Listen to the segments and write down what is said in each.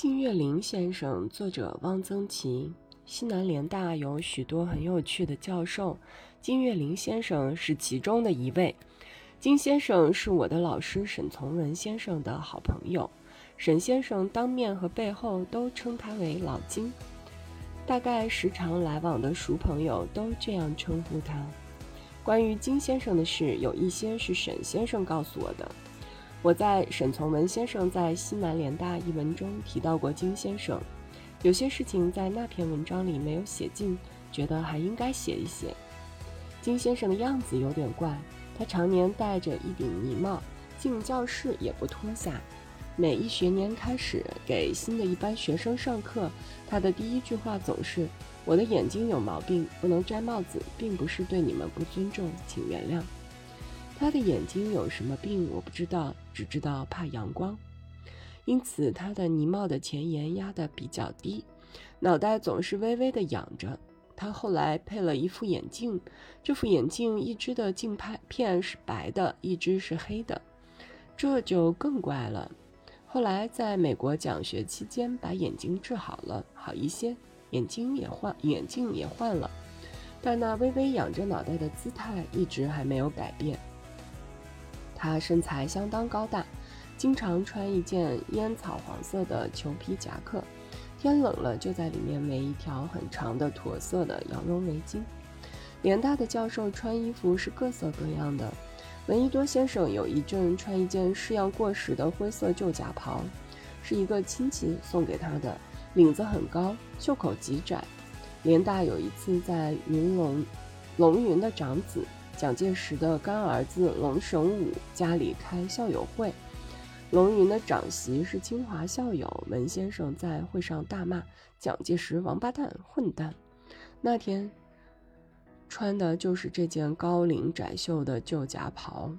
金岳霖先生，作者汪曾祺。西南联大有许多很有趣的教授，金岳霖先生是其中的一位。金先生是我的老师沈从文先生的好朋友，沈先生当面和背后都称他为老金，大概时常来往的熟朋友都这样称呼他。关于金先生的事，有一些是沈先生告诉我的。我在沈从文先生在西南联大一文中提到过金先生，有些事情在那篇文章里没有写进，觉得还应该写一写。金先生的样子有点怪。他常年戴着一顶呢帽，进教室也不脱下。每一学年开始给新的一班学生上课，他的第一句话总是：“我的眼睛有毛病，不能摘帽子，并不是对你们不尊重，请原谅。”他的眼睛有什么病我不知道，只知道怕阳光，因此他的呢帽的前沿压得比较低，脑袋总是微微的仰着。他后来配了一副眼镜，这副眼镜一只的镜片是白的，一只是黑的，这就更怪了。后来在美国讲学期间，把眼睛治好了，好一些，眼睛也换，眼镜也换了，但那微微仰着脑袋的姿态一直还没有改变。他身材相当高大，经常穿一件烟草黄色的裘皮夹克。天冷了，就在里面围一条很长的驼色的羊绒围巾。联大的教授穿衣服是各色各样的。闻一多先生有一阵穿一件式样过时的灰色旧夹袍，是一个亲戚送给他的，领子很高，袖口极窄。联大有一次在云龙龙云的长子蒋介石的干儿子龙神武家里开校友会。龙云的长媳是清华校友文先生，在会上大骂蒋介石王八蛋混蛋。那天穿的就是这件高领窄袖的旧夹袍。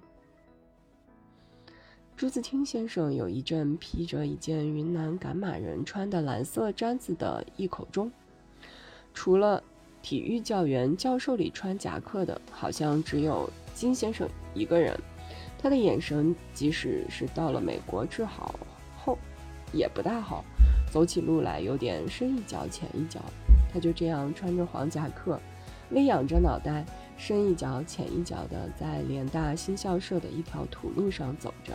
朱自清先生有一阵披着一件云南赶马人穿的蓝色毡子的一口钟，除了体育教员、教授里穿夹克的，好像只有金先生一个人。他的眼神，即使是到了美国治好后，也不大好。走起路来有点深一脚浅一脚。他就这样穿着黄夹克，微仰着脑袋，深一脚浅一脚的在联大新校舍的一条土路上走着。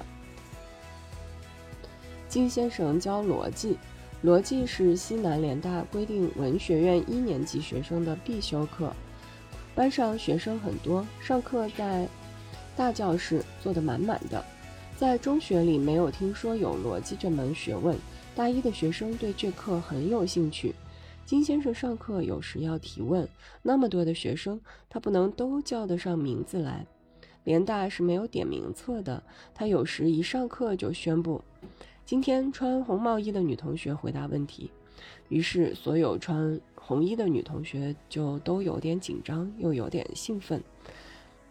金先生教逻辑，逻辑是西南联大规定文学院一年级学生的必修课。班上学生很多，上课在。大教室坐得满满的，在中学里没有听说有逻辑这门学问。大一的学生对这课很有兴趣。金先生上课有时要提问，那么多的学生，他不能都叫得上名字来。联大是没有点名册的，他有时一上课就宣布：今天穿红毛衣的女同学回答问题。于是所有穿红衣的女同学就都有点紧张，又有点兴奋。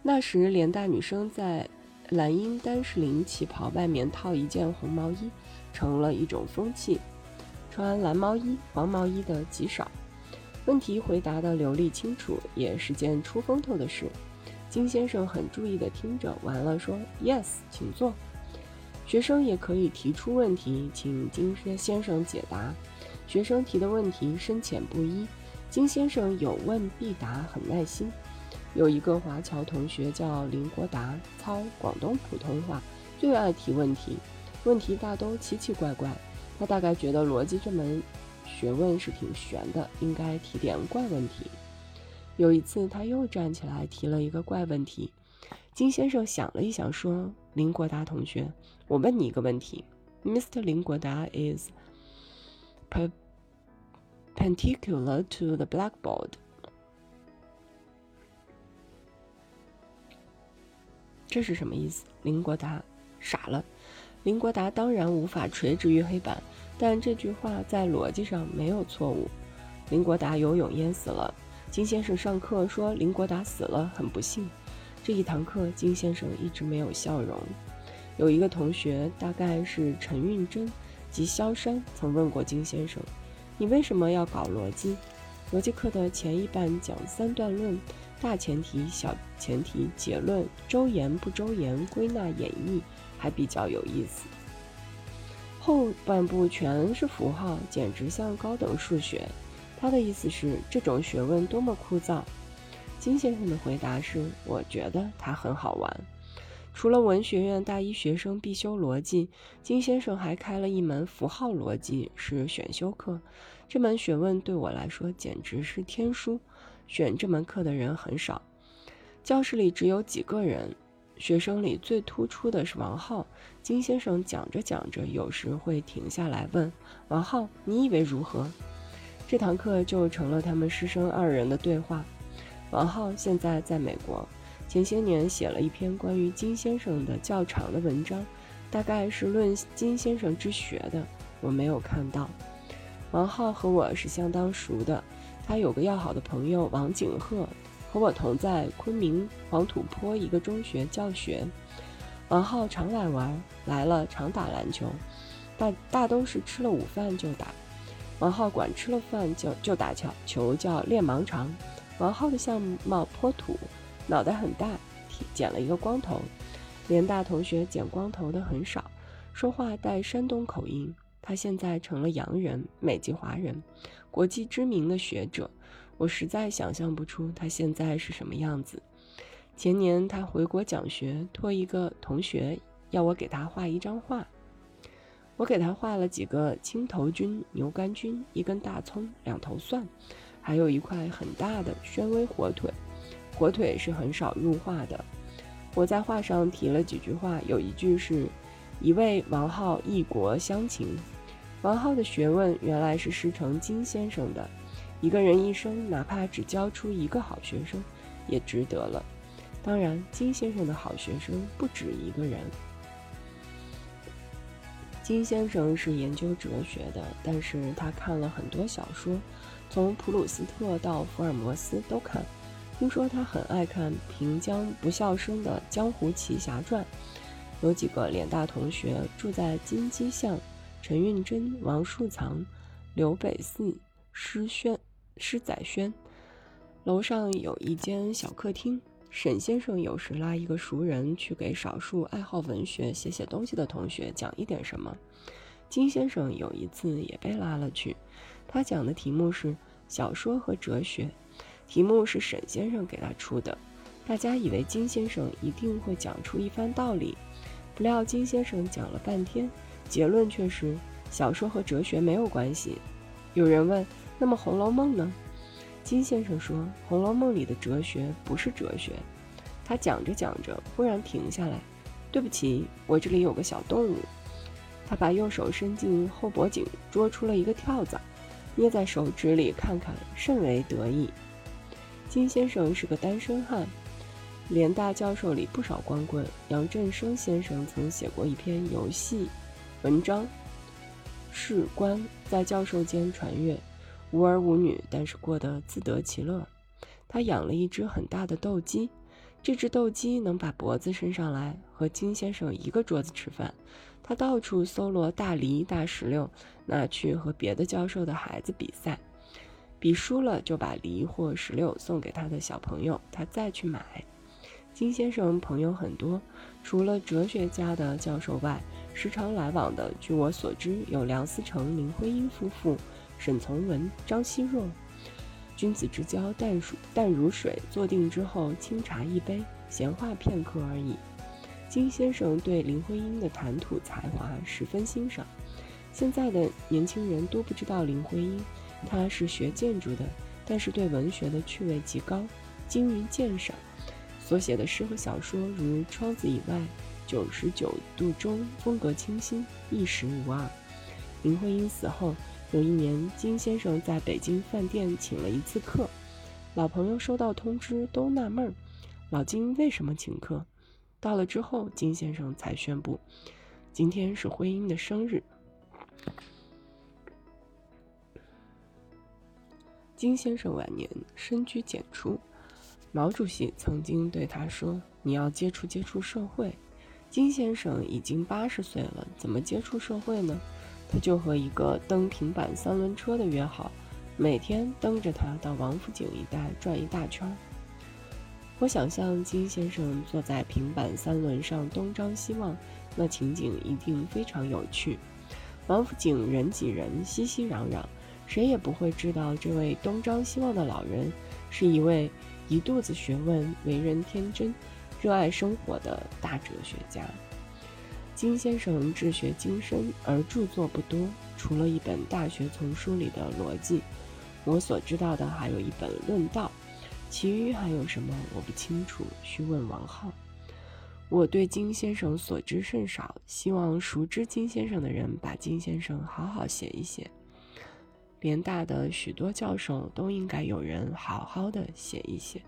那时，联大女生在蓝茵丹士林旗袍外面套一件红毛衣，成了一种风气。穿蓝毛衣、黄毛衣的极少。问题回答的流利清楚，也是件出风头的事。金先生很注意地听着，完了说：“Yes，请坐。”学生也可以提出问题，请金先生解答。学生提的问题深浅不一，金先生有问必答，很耐心。有一个华侨同学叫林国达，操广东普通话，最爱提问题，问题大都奇奇怪怪。他大概觉得逻辑这门学问是挺玄的，应该提点怪问题。有一次，他又站起来提了一个怪问题。金先生想了一想，说：“林国达同学，我问你一个问题，Mr. 林国达 is perpendicular to the blackboard。”这是什么意思？林国达傻了。林国达当然无法垂直于黑板，但这句话在逻辑上没有错误。林国达游泳淹死了。金先生上课说林国达死了，很不幸。这一堂课，金先生一直没有笑容。有一个同学，大概是陈运珍及萧山，曾问过金先生：“你为什么要搞逻辑？逻辑课的前一半讲三段论。”大前提、小前提、结论、周延不周延、归纳演绎，还比较有意思。后半部全是符号，简直像高等数学。他的意思是这种学问多么枯燥。金先生的回答是：“我觉得它很好玩。”除了文学院大一学生必修逻辑，金先生还开了一门符号逻辑，是选修课。这门学问对我来说简直是天书。选这门课的人很少，教室里只有几个人。学生里最突出的是王浩。金先生讲着讲着，有时会停下来问王浩：“你以为如何？”这堂课就成了他们师生二人的对话。王浩现在在美国，前些年写了一篇关于金先生的较长的文章，大概是论金先生之学的，我没有看到。王浩和我是相当熟的，他有个要好的朋友王景鹤。和我同在昆明黄土坡一个中学教学，王浩常来玩，来了常打篮球，大大都是吃了午饭就打。王浩管吃了饭就就打球，球叫练盲肠。王浩的相貌颇土，脑袋很大，剪了一个光头。联大同学剪光头的很少，说话带山东口音。他现在成了洋人，美籍华人，国际知名的学者。我实在想象不出他现在是什么样子。前年他回国讲学，托一个同学要我给他画一张画。我给他画了几个青头菌、牛肝菌、一根大葱、两头蒜，还有一块很大的宣威火腿。火腿是很少入画的。我在画上提了几句话，有一句是“一位王浩异国乡情”。王浩的学问原来是师承金先生的。一个人一生，哪怕只教出一个好学生，也值得了。当然，金先生的好学生不止一个人。金先生是研究哲学的，但是他看了很多小说，从普鲁斯特到福尔摩斯都看。听说他很爱看平江不笑生的《江湖奇侠传》。有几个联大同学住在金鸡巷，陈运珍、王树藏、刘北寺、施轩。施载轩楼上有一间小客厅，沈先生有时拉一个熟人去给少数爱好文学、写写东西的同学讲一点什么。金先生有一次也被拉了去，他讲的题目是小说和哲学，题目是沈先生给他出的。大家以为金先生一定会讲出一番道理，不料金先生讲了半天，结论却是小说和哲学没有关系。有人问。那么《红楼梦》呢？金先生说，《红楼梦》里的哲学不是哲学。他讲着讲着，忽然停下来。对不起，我这里有个小动物。他把右手伸进后脖颈，捉出了一个跳蚤，捏在手指里看看，甚为得意。金先生是个单身汉，联大教授里不少光棍。杨振声先生曾写过一篇游戏文章，士官在教授间传阅。无儿无女，但是过得自得其乐。他养了一只很大的斗鸡，这只斗鸡能把脖子伸上来，和金先生一个桌子吃饭。他到处搜罗大梨、大石榴，拿去和别的教授的孩子比赛，比输了就把梨或石榴送给他的小朋友，他再去买。金先生朋友很多，除了哲学家的教授外，时常来往的，据我所知，有梁思成、林徽因夫妇。沈从文、张奚若，君子之交淡如淡如水。坐定之后，清茶一杯，闲话片刻而已。金先生对林徽因的谈吐才华十分欣赏。现在的年轻人都不知道林徽因，她是学建筑的，但是对文学的趣味极高，精于鉴赏。所写的诗和小说如《窗子以外》《九十九度中》，风格清新，一时无二。林徽因死后。有一年，金先生在北京饭店请了一次客，老朋友收到通知都纳闷儿，老金为什么请客？到了之后，金先生才宣布，今天是徽因的生日。金先生晚年深居简出，毛主席曾经对他说：“你要接触接触社会。”金先生已经八十岁了，怎么接触社会呢？他就和一个蹬平板三轮车的约好，每天蹬着它到王府井一带转一大圈。我想象金先生坐在平板三轮上东张西望，那情景一定非常有趣。王府井人挤人，熙熙攘攘，谁也不会知道这位东张西望的老人是一位一肚子学问、为人天真、热爱生活的大哲学家。金先生治学精深，而著作不多，除了一本《大学丛书》里的逻辑，我所知道的还有一本《论道》，其余还有什么我不清楚，需问王浩。我对金先生所知甚少，希望熟知金先生的人把金先生好好写一写。联大的许多教授都应该有人好好的写一写。